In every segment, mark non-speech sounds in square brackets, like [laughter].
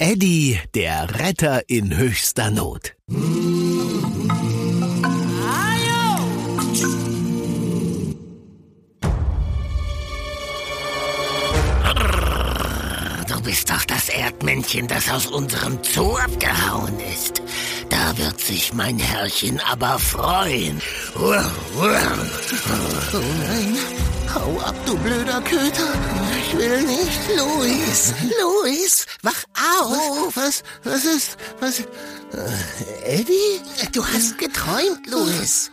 Eddie, der Retter in höchster Not. Du bist doch das Erdmännchen, das aus unserem Zoo abgehauen ist. Da wird sich mein Herrchen aber freuen. Oh nein, hau ab, du blöder Köter. Ich will nicht. Luis, Luis, wach auf. Oh, was, was ist, was, äh, Eddie? Du hast geträumt, Luis.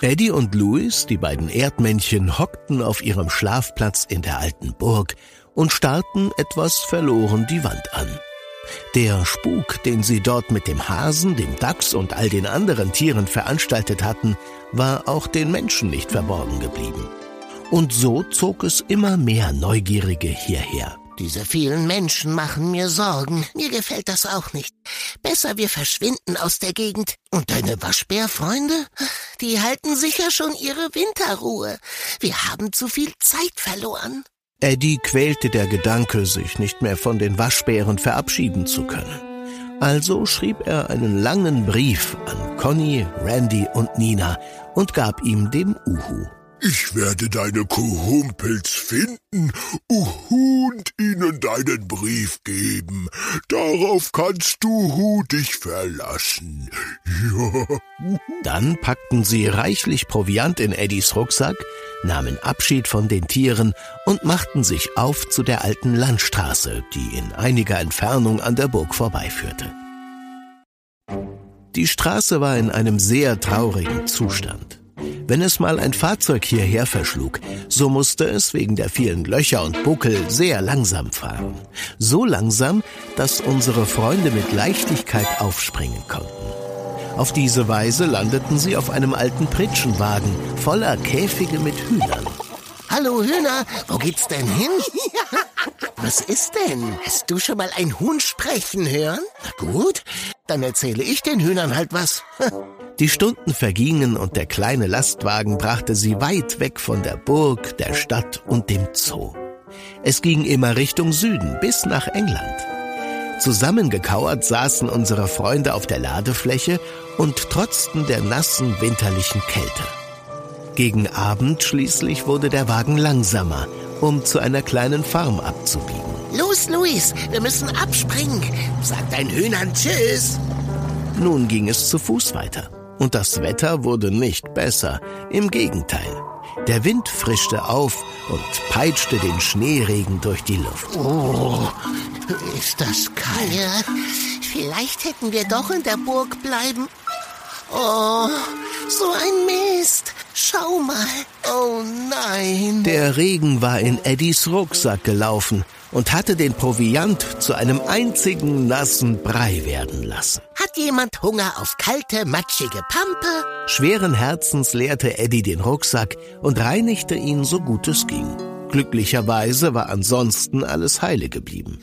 Eddie und Louis, die beiden Erdmännchen, hockten auf ihrem Schlafplatz in der alten Burg und starrten etwas verloren die Wand an. Der Spuk, den sie dort mit dem Hasen, dem Dachs und all den anderen Tieren veranstaltet hatten, war auch den Menschen nicht verborgen geblieben. Und so zog es immer mehr Neugierige hierher. Diese vielen Menschen machen mir Sorgen. Mir gefällt das auch nicht. Besser wir verschwinden aus der Gegend. Und deine Waschbärfreunde? Die halten sicher schon ihre Winterruhe. Wir haben zu viel Zeit verloren. Eddie quälte der Gedanke, sich nicht mehr von den Waschbären verabschieden zu können. Also schrieb er einen langen Brief an Conny, Randy und Nina und gab ihm den Uhu. Ich werde deine Kuhumpels finden und ihnen deinen Brief geben. Darauf kannst du Hu dich verlassen. Ja. Dann packten sie reichlich Proviant in Eddies Rucksack, nahmen Abschied von den Tieren und machten sich auf zu der alten Landstraße, die in einiger Entfernung an der Burg vorbeiführte. Die Straße war in einem sehr traurigen Zustand. Wenn es mal ein Fahrzeug hierher verschlug, so musste es wegen der vielen Löcher und Buckel sehr langsam fahren. So langsam, dass unsere Freunde mit Leichtigkeit aufspringen konnten. Auf diese Weise landeten sie auf einem alten Pritschenwagen voller Käfige mit Hühnern. Hallo Hühner, wo geht's denn hin? [laughs] Was ist denn? Hast du schon mal ein Huhn sprechen hören? Na gut, dann erzähle ich den Hühnern halt was. [laughs] Die Stunden vergingen und der kleine Lastwagen brachte sie weit weg von der Burg, der Stadt und dem Zoo. Es ging immer Richtung Süden bis nach England. Zusammengekauert saßen unsere Freunde auf der Ladefläche und trotzten der nassen winterlichen Kälte. Gegen Abend schließlich wurde der Wagen langsamer, um zu einer kleinen Farm abzubiegen. Los, Luis, wir müssen abspringen. Sag deinen Hühnern Tschüss. Nun ging es zu Fuß weiter. Und das Wetter wurde nicht besser. Im Gegenteil. Der Wind frischte auf und peitschte den Schneeregen durch die Luft. Oh, ist das kalt. Ja, vielleicht hätten wir doch in der Burg bleiben. Oh, so ein Mist. Schau mal. Oh nein. Der Regen war in Eddies Rucksack gelaufen und hatte den Proviant zu einem einzigen nassen Brei werden lassen. Hat jemand Hunger auf kalte, matschige Pampe? Schweren Herzens leerte Eddie den Rucksack und reinigte ihn so gut es ging. Glücklicherweise war ansonsten alles heile geblieben.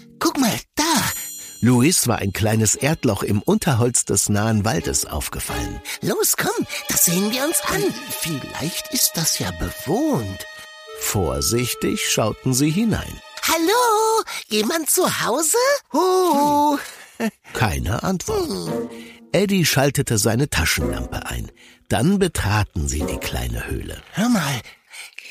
Luis war ein kleines Erdloch im Unterholz des nahen Waldes aufgefallen. Los, komm, das sehen wir uns an. Vielleicht ist das ja bewohnt. Vorsichtig schauten sie hinein. Hallo, jemand zu Hause? Huh. Keine Antwort. Eddie schaltete seine Taschenlampe ein. Dann betraten sie die kleine Höhle. Hör mal,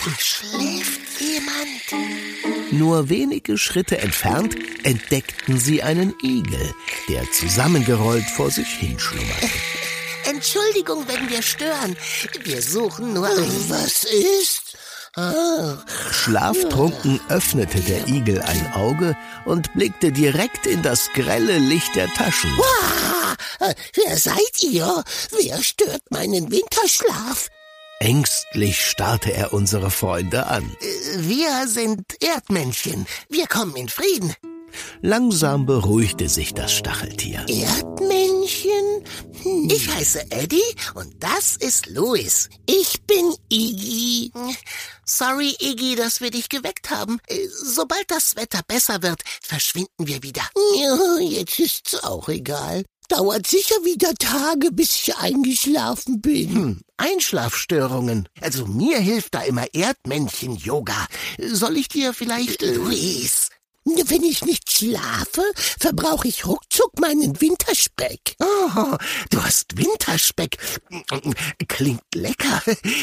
da schläft jemand. Nur wenige Schritte entfernt entdeckten sie einen Igel, der zusammengerollt vor sich hinschlummerte. Entschuldigung, wenn wir stören. Wir suchen nur. Was ist? Ah. Schlaftrunken öffnete der Igel ein Auge und blickte direkt in das grelle Licht der Taschen. Wow, wer seid ihr? Wer stört meinen Winterschlaf? Ängstlich starrte er unsere Freunde an. Wir sind Erdmännchen. Wir kommen in Frieden. Langsam beruhigte sich das Stacheltier. Erdmännchen? Hm. Ich heiße Eddie und das ist Louis. Ich bin Iggy. Sorry, Iggy, dass wir dich geweckt haben. Sobald das Wetter besser wird, verschwinden wir wieder. Ja, [laughs] jetzt ist's auch egal. Dauert sicher wieder Tage, bis ich eingeschlafen bin. Hm, Einschlafstörungen. Also mir hilft da immer Erdmännchen-Yoga. Soll ich dir vielleicht... Louis, Wenn ich nicht schlafe, verbrauche ich ruckzuck meinen Winterspeck. Oh, du hast Winterspeck. Klingt lecker.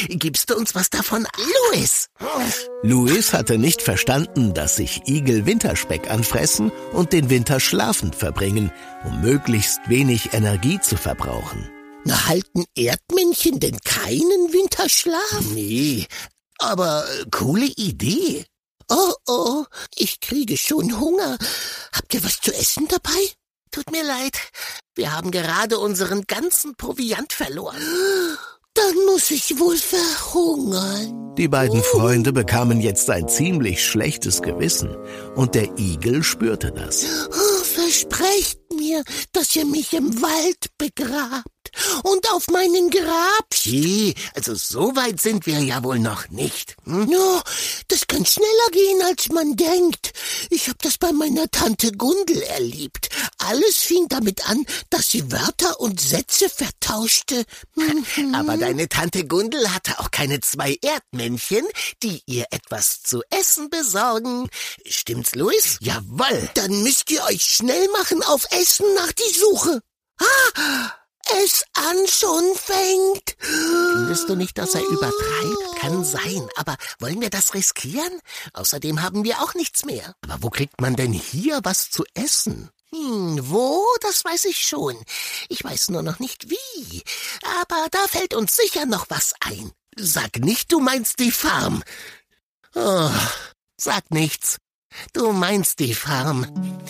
Gibst du uns was davon? Louis! Louis hatte nicht verstanden, dass sich Igel Winterspeck anfressen und den Winter schlafend verbringen, um möglichst wenig Energie zu verbrauchen. Na, halten Erdmännchen denn keinen Winterschlaf? Nee, aber äh, coole Idee. Oh, oh, ich kriege schon Hunger. Habt ihr was zu essen dabei? Tut mir leid, wir haben gerade unseren ganzen Proviant verloren. Dann muss ich wohl verhungern. Die beiden Freunde bekamen jetzt ein ziemlich schlechtes Gewissen, und der Igel spürte das. Oh, versprecht mir, dass ihr mich im Wald begrabt und auf meinen Grab. Gee, also so weit sind wir ja wohl noch nicht. Hm? Ja, das kann schneller gehen, als man denkt. Ich hab das bei meiner Tante Gundel erlebt. Alles fing damit an, dass sie Wörter und Sätze vertauschte. Mhm. Aber deine Tante Gundel hatte auch keine zwei Erdmännchen, die ihr etwas zu essen besorgen. Stimmt's, Louis? Jawoll. Dann müsst ihr euch schnell machen auf Essen nach die Suche. Ah! Es an schon fängt. Findest du nicht, dass er übertreibt? Kann sein, aber wollen wir das riskieren? Außerdem haben wir auch nichts mehr. Aber wo kriegt man denn hier was zu essen? Hm, wo? Das weiß ich schon. Ich weiß nur noch nicht wie. Aber da fällt uns sicher noch was ein. Sag nicht, du meinst die Farm. Oh, sag nichts. Du meinst die Farm.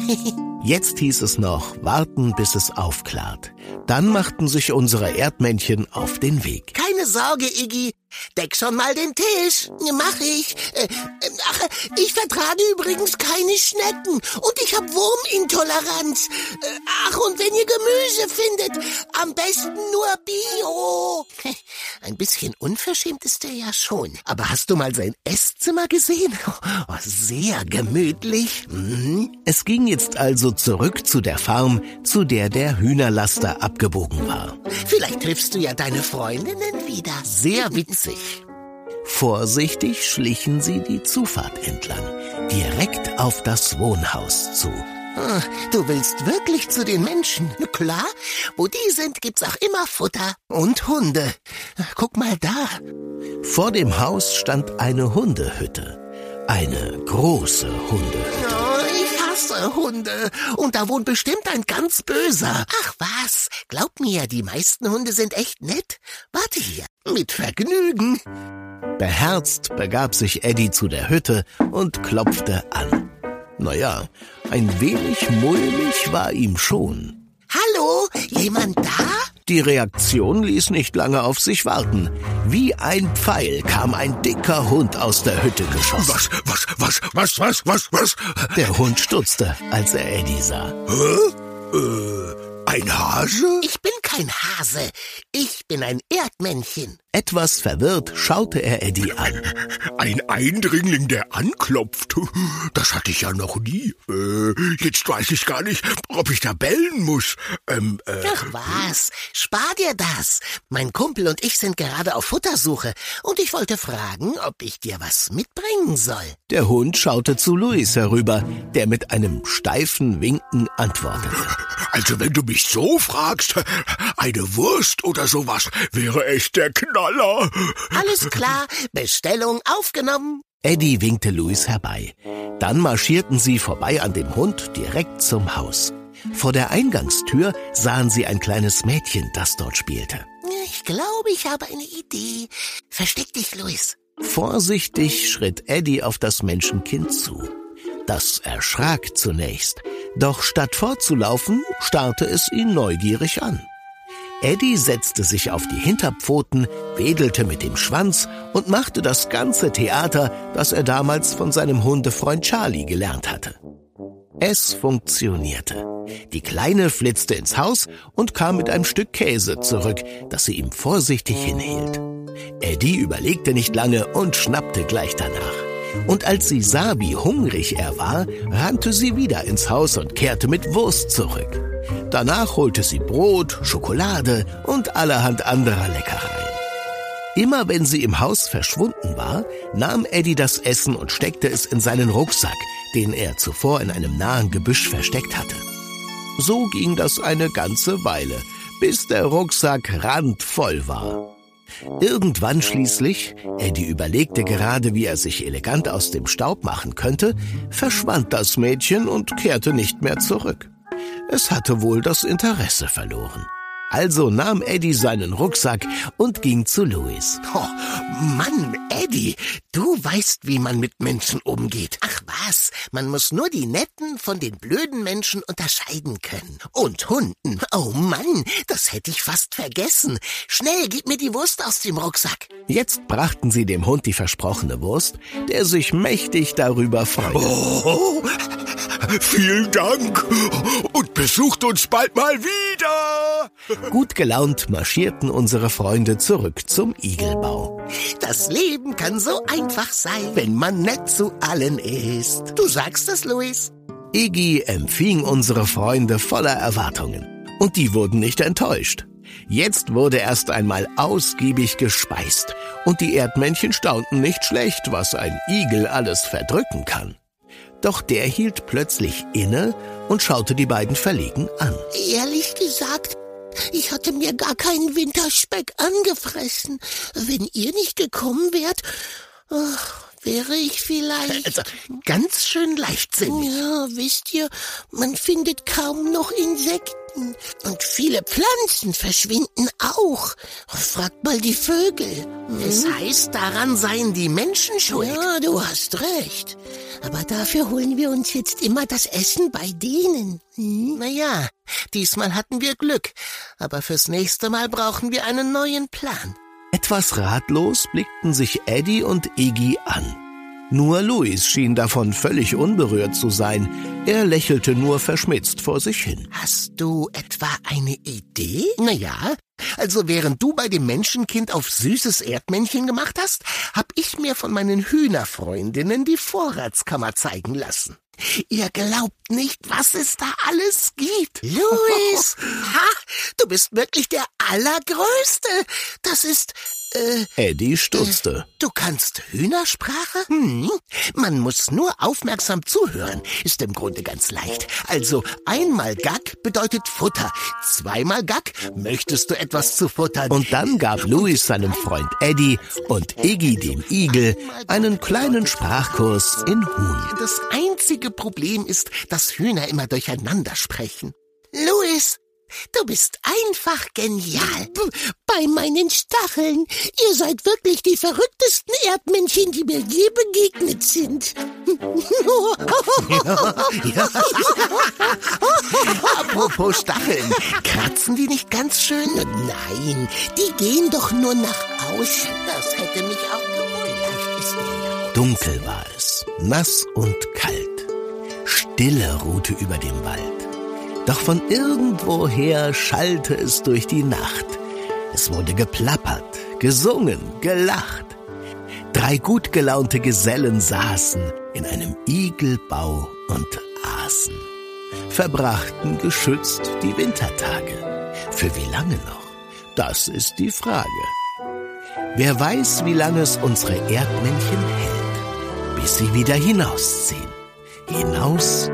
[laughs] Jetzt hieß es noch, warten, bis es aufklart. Dann machten sich unsere Erdmännchen auf den Weg. Keine Sorge, Iggy. Deck schon mal den Tisch. Mach ich. Äh, ach, ich vertrage übrigens keine Schnecken. Und ich hab Wurmintoleranz. Äh, ach, und wenn ihr Gemüse findet, am besten nur Bio. [laughs] Ein bisschen unverschämt ist er ja schon. Aber hast du mal sein Esszimmer gesehen? [laughs] Oh, sehr gemütlich. Mhm. Es ging jetzt also zurück zu der Farm, zu der der Hühnerlaster abgebogen war. Vielleicht triffst du ja deine Freundinnen wieder. Sehr witzig. Vorsichtig schlichen sie die Zufahrt entlang, direkt auf das Wohnhaus zu. Ah, du willst wirklich zu den Menschen? Na klar, wo die sind, gibt's auch immer Futter. Und Hunde. Guck mal da. Vor dem Haus stand eine Hundehütte. Eine große Hundehütte. Oh, ich hasse Hunde. Und da wohnt bestimmt ein ganz böser. Ach was, glaub mir, die meisten Hunde sind echt nett. Warte hier, mit Vergnügen. Beherzt begab sich Eddie zu der Hütte und klopfte an. Naja, ein wenig mulmig war ihm schon. Hallo, jemand da? Die Reaktion ließ nicht lange auf sich warten. Wie ein Pfeil kam ein dicker Hund aus der Hütte geschossen. Was, was, was, was, was, was, was? Der Hund stutzte, als er Eddie sah. Hä? Äh, ein Hase? Ich bin kein Hase. Ich bin ein Erdmännchen. Etwas verwirrt schaute er Eddie an. [laughs] Ein Eindringling, der anklopft. [laughs] Das hatte ich ja noch nie. Äh, jetzt weiß ich gar nicht, ob ich da bellen muss. Ähm, äh, Ach was, spar dir das. Mein Kumpel und ich sind gerade auf Futtersuche und ich wollte fragen, ob ich dir was mitbringen soll. Der Hund schaute zu Luis herüber, der mit einem steifen Winken antwortete. [laughs] Also wenn du mich so fragst, eine Wurst oder sowas wäre echt der Knaller. Alles klar, Bestellung aufgenommen. Eddie winkte Luis herbei. Dann marschierten sie vorbei an dem Hund direkt zum Haus. Vor der Eingangstür sahen sie ein kleines Mädchen, das dort spielte. Ich glaube, ich habe eine Idee. Versteck dich, Luis. Vorsichtig schritt Eddie auf das Menschenkind zu. Das erschrak zunächst, doch statt fortzulaufen, starrte es ihn neugierig an. Eddie setzte sich auf die Hinterpfoten, wedelte mit dem Schwanz und machte das ganze Theater, das er damals von seinem Hundefreund Charlie gelernt hatte. Es funktionierte. Die Kleine flitzte ins Haus und kam mit einem Stück Käse zurück, das sie ihm vorsichtig hinhielt. Eddie überlegte nicht lange und schnappte gleich danach. Und als sie sah, wie hungrig er war, rannte sie wieder ins Haus und kehrte mit Wurst zurück. Danach holte sie Brot, Schokolade und allerhand anderer Leckereien. Immer wenn sie im Haus verschwunden war, nahm Eddie das Essen und steckte es in seinen Rucksack, den er zuvor in einem nahen Gebüsch versteckt hatte. So ging das eine ganze Weile, bis der Rucksack randvoll war. Irgendwann schließlich, Eddie überlegte gerade, wie er sich elegant aus dem Staub machen könnte, verschwand das Mädchen und kehrte nicht mehr zurück. Es hatte wohl das Interesse verloren. Also nahm Eddie seinen Rucksack und ging zu Louis. Oh, Mann, Eddie, du weißt, wie man mit Menschen umgeht. Ach was, man muss nur die netten von den blöden Menschen unterscheiden können. Und Hunden. Oh Mann, das hätte ich fast vergessen. Schnell, gib mir die Wurst aus dem Rucksack. Jetzt brachten sie dem Hund die versprochene Wurst, der sich mächtig darüber freute. Oh, vielen Dank und besucht uns bald mal wieder. Gut gelaunt marschierten unsere Freunde zurück zum Igelbau. Das Leben kann so einfach sein, wenn man nett zu allen ist. Du sagst es, Luis. Iggy empfing unsere Freunde voller Erwartungen. Und die wurden nicht enttäuscht. Jetzt wurde erst einmal ausgiebig gespeist. Und die Erdmännchen staunten nicht schlecht, was ein Igel alles verdrücken kann. Doch der hielt plötzlich inne und schaute die beiden verlegen an. Ehrlich gesagt, ich hatte mir gar keinen Winterspeck angefressen. Wenn ihr nicht gekommen wärt, wäre ich vielleicht. Also, ganz schön leichtsinnig. Ja, wisst ihr, man findet kaum noch Insekten. Und viele Pflanzen verschwinden auch. Fragt mal die Vögel. Es heißt, daran seien die Menschen schuld. Ja, du hast recht. Aber dafür holen wir uns jetzt immer das Essen bei denen. Hm? Naja, diesmal hatten wir Glück. Aber fürs nächste Mal brauchen wir einen neuen Plan. Etwas ratlos blickten sich Eddie und Iggy an. Nur Louis schien davon völlig unberührt zu sein. Er lächelte nur verschmitzt vor sich hin. Hast du etwa eine Idee? Naja, also während du bei dem Menschenkind auf süßes Erdmännchen gemacht hast, hab ich mir von meinen Hühnerfreundinnen die Vorratskammer zeigen lassen. Ihr glaubt nicht, was es da alles gibt. Louis, [laughs] ha, du bist wirklich der Allergrößte. Das ist äh, Eddie stutzte. Äh, du kannst Hühnersprache? Hm. Man muss nur aufmerksam zuhören. Ist im Grunde ganz leicht. Also einmal Gack bedeutet Futter. Zweimal Gack möchtest du etwas zu futtern. Und dann gab Louis seinem Freund Eddie und Iggy dem Igel einen kleinen Sprachkurs in Huhn. Das einzige Problem ist, dass Hühner immer durcheinander sprechen. Du bist einfach genial. Bei meinen Stacheln. Ihr seid wirklich die verrücktesten Erdmännchen, die mir je begegnet sind. Ja, [laughs] ja. Apropos Stacheln. Kratzen die nicht ganz schön? Nein, die gehen doch nur nach außen. Das hätte mich auch gewundert. Dunkel war es, nass und kalt. Stille ruhte über dem Wald. Doch von irgendwoher schallte es durch die Nacht. Es wurde geplappert, gesungen, gelacht. Drei gut gelaunte Gesellen saßen in einem Igelbau und aßen. Verbrachten geschützt die Wintertage. Für wie lange noch? Das ist die Frage. Wer weiß, wie lange es unsere Erdmännchen hält, bis sie wieder hinausziehen. Hinaus